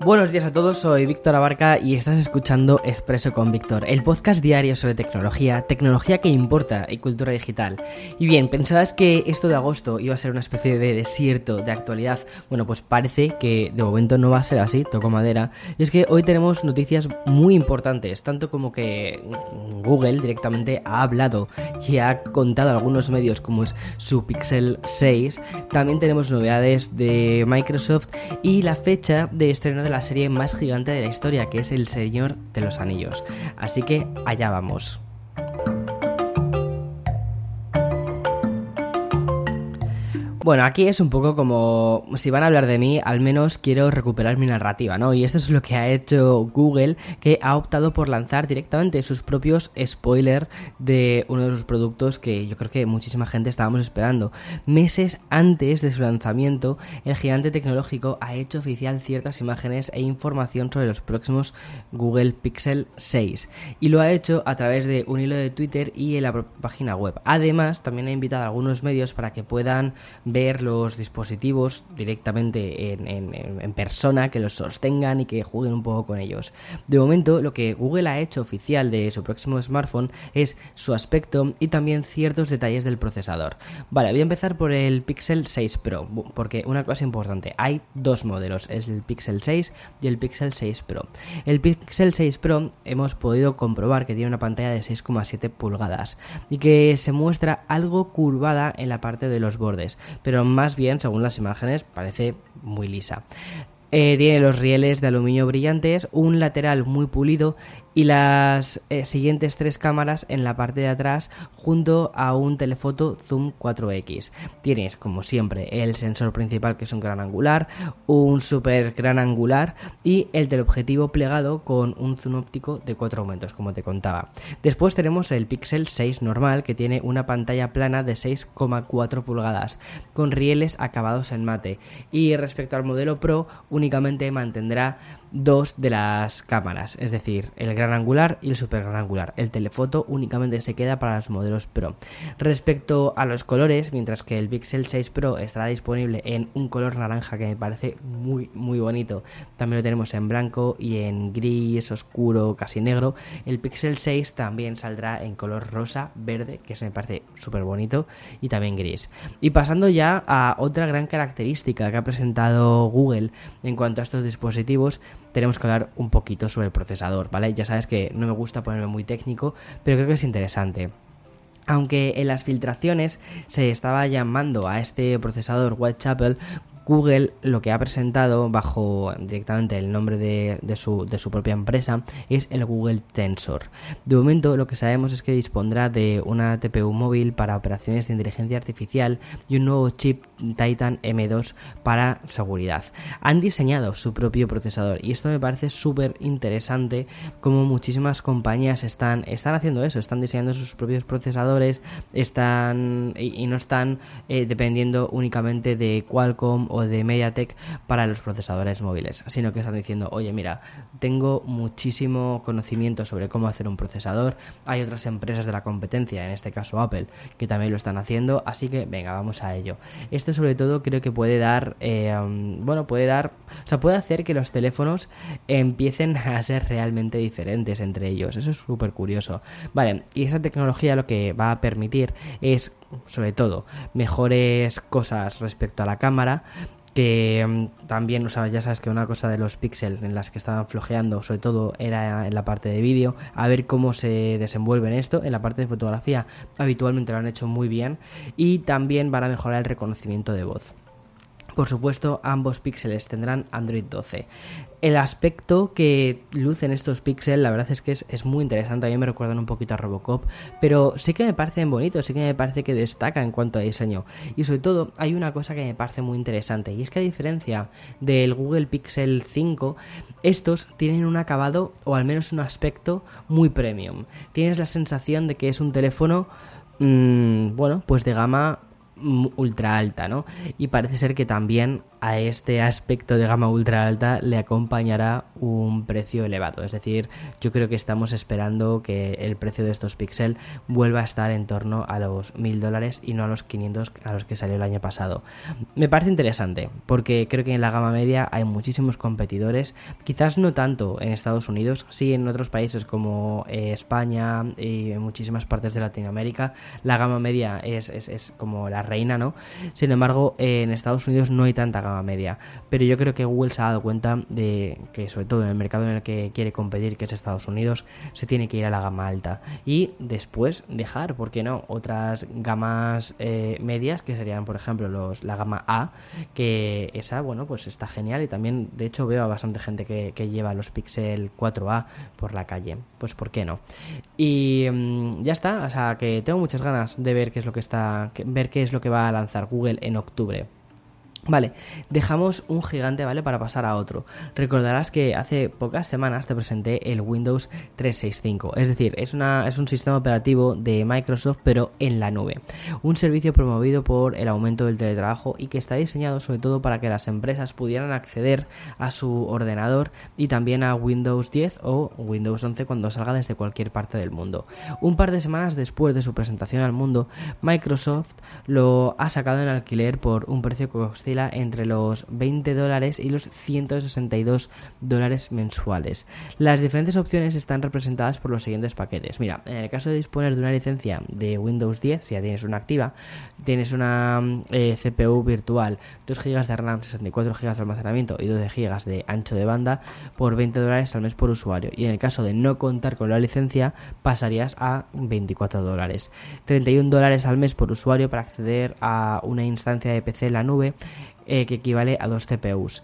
Buenos días a todos, soy Víctor Abarca y estás escuchando Expreso con Víctor, el podcast diario sobre tecnología, tecnología que importa y cultura digital. Y bien, ¿pensabas que esto de agosto iba a ser una especie de desierto de actualidad? Bueno, pues parece que de momento no va a ser así, toco madera. Y es que hoy tenemos noticias muy importantes, tanto como que Google directamente ha hablado y ha contado a algunos medios como es su Pixel 6. También tenemos novedades de Microsoft y la fecha de estreno la serie más gigante de la historia, que es El Señor de los Anillos. Así que allá vamos. Bueno, aquí es un poco como si van a hablar de mí, al menos quiero recuperar mi narrativa, ¿no? Y esto es lo que ha hecho Google, que ha optado por lanzar directamente sus propios spoilers de uno de sus productos que yo creo que muchísima gente estábamos esperando. Meses antes de su lanzamiento, el gigante tecnológico ha hecho oficial ciertas imágenes e información sobre los próximos Google Pixel 6 y lo ha hecho a través de un hilo de Twitter y en la página web. Además, también ha invitado a algunos medios para que puedan ver los dispositivos directamente en, persona, que los sostengan y que jueguen un poco con ellos. De momento, lo que Google ha hecho oficial de su próximo smartphone es su aspecto y también ciertos detalles del procesador. Vale, voy a empezar por el Pixel 6 Pro, porque una cosa importante, hay dos modelos, es el Pixel 6 y el Pixel 6 Pro. El Pixel 6 Pro hemos podido comprobar que tiene una pantalla de 6,7 pulgadas y que se muestra algo curvada en la parte de los bordes, pero más bien, según las imágenes, parece muy lisa. Eh, tiene los rieles de aluminio brillantes, un lateral muy pulido y las eh, siguientes tres cámaras en la parte de atrás junto a un telefoto zoom 4x. Tienes como siempre el sensor principal que es un gran angular, un super gran angular y el teleobjetivo plegado con un zoom óptico de 4 aumentos como te contaba. Después tenemos el Pixel 6 normal que tiene una pantalla plana de 6,4 pulgadas con rieles acabados en mate y respecto al modelo Pro únicamente mantendrá dos de las cámaras, es decir, el gran angular y el super gran angular. El telefoto únicamente se queda para los modelos Pro. Respecto a los colores, mientras que el Pixel 6 Pro estará disponible en un color naranja que me parece muy muy bonito, también lo tenemos en blanco y en gris oscuro, casi negro. El Pixel 6 también saldrá en color rosa, verde, que se me parece súper bonito, y también gris. Y pasando ya a otra gran característica que ha presentado Google en cuanto a estos dispositivos, tenemos que hablar un poquito sobre el procesador, ¿vale? Ya sabes que no me gusta ponerme muy técnico, pero creo que es interesante. Aunque en las filtraciones se estaba llamando a este procesador Whitechapel Google lo que ha presentado bajo directamente el nombre de, su, propia empresa es el Google Tensor. De momento lo que sabemos es que dispondrá de una TPU móvil para operaciones de inteligencia artificial y un nuevo chip Titan M2 para seguridad. Han diseñado su propio procesador y esto me parece súper interesante como muchísimas compañías están, están haciendo eso, están diseñando sus propios procesadores están y, no están eh, dependiendo únicamente de Qualcomm o de MediaTek para los procesadores móviles, sino que están diciendo, oye, mira, tengo muchísimo conocimiento sobre cómo hacer un procesador, hay otras empresas de la competencia, en este caso Apple, que también lo están haciendo, así que venga, vamos a ello. Esto sobre todo creo que puede dar, eh, um, bueno, puede dar, o sea, puede hacer que los teléfonos empiecen a ser realmente diferentes entre ellos, eso es súper curioso. Vale, y esa tecnología lo que va a permitir es sobre todo mejores cosas respecto a la cámara que mm, también, o sea, ya sabes que una cosa de los píxeles en las que estaban flojeando, sobre todo era en la parte de vídeo, a ver cómo se desenvuelve en esto, en la parte de fotografía habitualmente lo han hecho muy bien y también van a mejorar el reconocimiento de voz. Por supuesto, ambos píxeles tendrán Android 12. El aspecto que lucen estos píxeles, la verdad es que es, muy interesante. A mí me recuerdan un poquito a Robocop, pero sí que me parecen bonitos, sí que me parece que destaca en cuanto a diseño. Y sobre todo, hay una cosa que me parece muy interesante, y es que a diferencia del Google Pixel 5, estos tienen un acabado o al menos un aspecto muy premium. Tienes la sensación de que es un teléfono, mmm, bueno, pues de gama ultra alta, ¿no? Y parece ser que también a este aspecto de gama ultra alta le acompañará un precio elevado. Es decir, yo creo que estamos esperando que el precio de estos Pixel vuelva a estar en torno a los 1000 dólares y no a los 500 a los que salió el año pasado. Me parece interesante porque creo que en la gama media hay muchísimos competidores, quizás no tanto en Estados Unidos, sí en otros países como eh, España y en muchísimas partes de Latinoamérica. La gama media es, es como la reina, ¿no? Sin embargo, en Estados Unidos no hay tanta gama media. Pero yo creo que Google se ha dado cuenta de que, sobre todo en el mercado en el que quiere competir, que es Estados Unidos, se tiene que ir a la gama alta. Y después dejar, ¿por qué no? Otras gamas eh, medias, que serían, por ejemplo, los, la gama A, que esa, bueno, pues está genial. Y también, de hecho, veo a bastante gente que, lleva los Pixel 4A por la calle. Pues, ¿por qué no? Y mm, ya está, o sea, que tengo muchas ganas de ver qué es lo que está, ver qué es lo que va a lanzar Google en octubre. Vale, dejamos un gigante, ¿vale? Para pasar a otro. Recordarás que hace pocas semanas te presenté el Windows 365. Es decir, es, una, es un sistema operativo de Microsoft, pero en la nube. Un servicio promovido por el aumento del teletrabajo y que está diseñado sobre todo para que las empresas pudieran acceder a su ordenador y también a Windows 10 o Windows 11 cuando salga desde cualquier parte del mundo. Un par de semanas después de su presentación al mundo, Microsoft lo ha sacado en alquiler por un precio que entre los 20 dólares y los 162 dólares mensuales. Las diferentes opciones están representadas por los siguientes paquetes. Mira, en el caso de disponer de una licencia de Windows 10, si ya tienes una activa, tienes una eh, CPU virtual, 2 GB de RAM, 64 GB de almacenamiento y 12 GB de ancho de banda por 20 dólares al mes por usuario. Y en el caso de no contar con la licencia, pasarías a 24 dólares. 31 dólares al mes por usuario para acceder a una instancia de PC en la nube eh, que equivale a dos CPUs.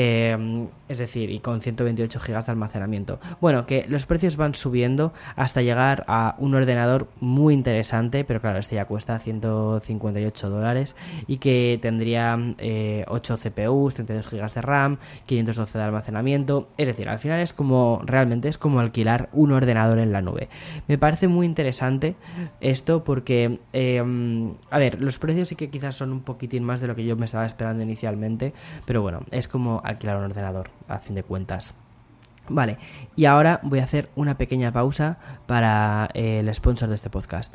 Em, es decir, y con 128 GB de almacenamiento. Bueno, que los precios van subiendo hasta llegar a un ordenador muy interesante, pero claro, este ya cuesta 158 dólares y que tendría 8 eh, CPUs, 32 GB de RAM, 512 de almacenamiento. Es decir, al final es como, realmente es como alquilar un ordenador en la nube. Me parece muy interesante esto porque, em, a ver, los precios sí que quizás son un poquitín más de lo que yo me estaba esperando inicialmente, pero bueno, es como alquilar un ordenador, a fin de cuentas. Vale, y ahora voy a hacer una pequeña pausa para eh, el sponsor de este podcast.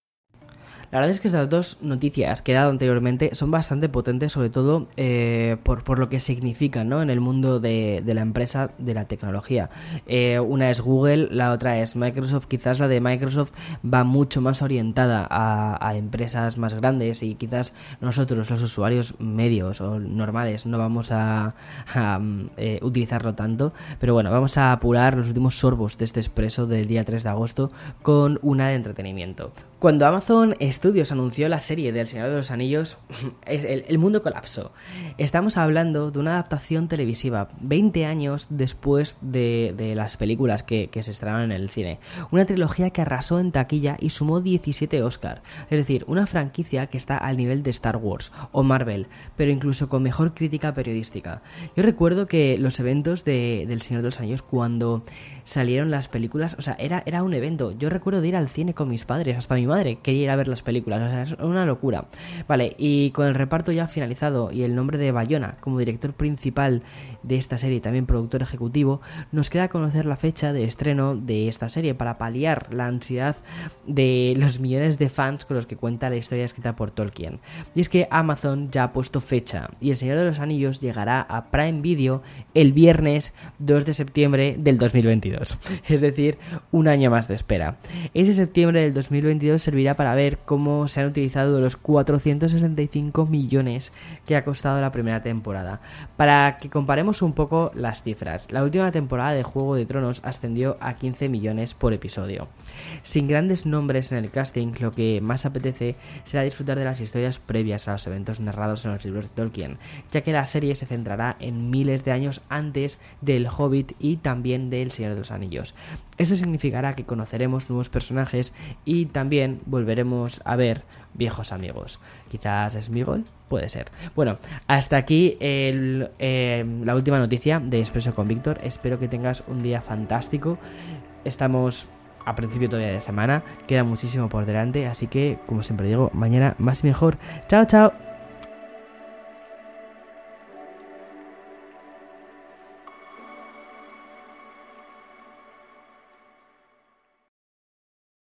La verdad es que estas dos noticias que he dado anteriormente son bastante potentes, sobre todo eh, por, lo que significan ¿no? en el mundo de, la empresa de la tecnología. Eh, una es Google, la otra es Microsoft. Quizás la de Microsoft va mucho más orientada a, empresas más grandes y quizás nosotros, los usuarios medios o normales, no vamos a, eh, utilizarlo tanto. Pero bueno, vamos a apurar los últimos sorbos de este expreso del día 3 de agosto con una de entretenimiento. Cuando Amazon Studios anunció la serie del Señor de los Anillos, el, mundo colapsó. Estamos hablando de una adaptación televisiva 20 años después de, las películas que, se estrenaron en el cine. Una trilogía que arrasó en taquilla y sumó 17 Oscar. Es decir, una franquicia que está al nivel de Star Wars o Marvel, pero incluso con mejor crítica periodística. Yo recuerdo que los eventos de, del Señor de los Anillos, cuando salieron las películas, o sea, era, era un evento. Yo recuerdo de ir al cine con mis padres, hasta mi madre quería ir a ver las películas películas, o sea, es una locura. Vale, y con el reparto ya finalizado y el nombre de Bayona como director principal de esta serie y también productor ejecutivo, nos queda conocer la fecha de estreno de esta serie para paliar la ansiedad de los millones de fans con los que cuenta la historia escrita por Tolkien. Y es que Amazon ya ha puesto fecha y El Señor de los Anillos llegará a Prime Video el viernes 2 de septiembre del 2022, es decir, un año más de espera. Ese septiembre del 2022 servirá para ver cómo se han utilizado los 465 millones que ha costado la primera temporada. Para que comparemos un poco las cifras, la última temporada de Juego de Tronos ascendió a 15 millones por episodio. Sin grandes nombres en el casting, lo que más apetece será disfrutar de las historias previas a los eventos narrados en los libros de Tolkien, ya que la serie se centrará en miles de años antes del Hobbit y también del Señor de los Anillos. Eso significará que conoceremos nuevos personajes y también volveremos a ver viejos amigos. Quizás Smigol, puede ser. Bueno, hasta aquí eh, la última noticia de Expreso con Víctor. Espero que tengas un día fantástico. Estamos a principio todavía de semana, queda muchísimo por delante, así que, como siempre digo, mañana más y mejor. Chao, chao.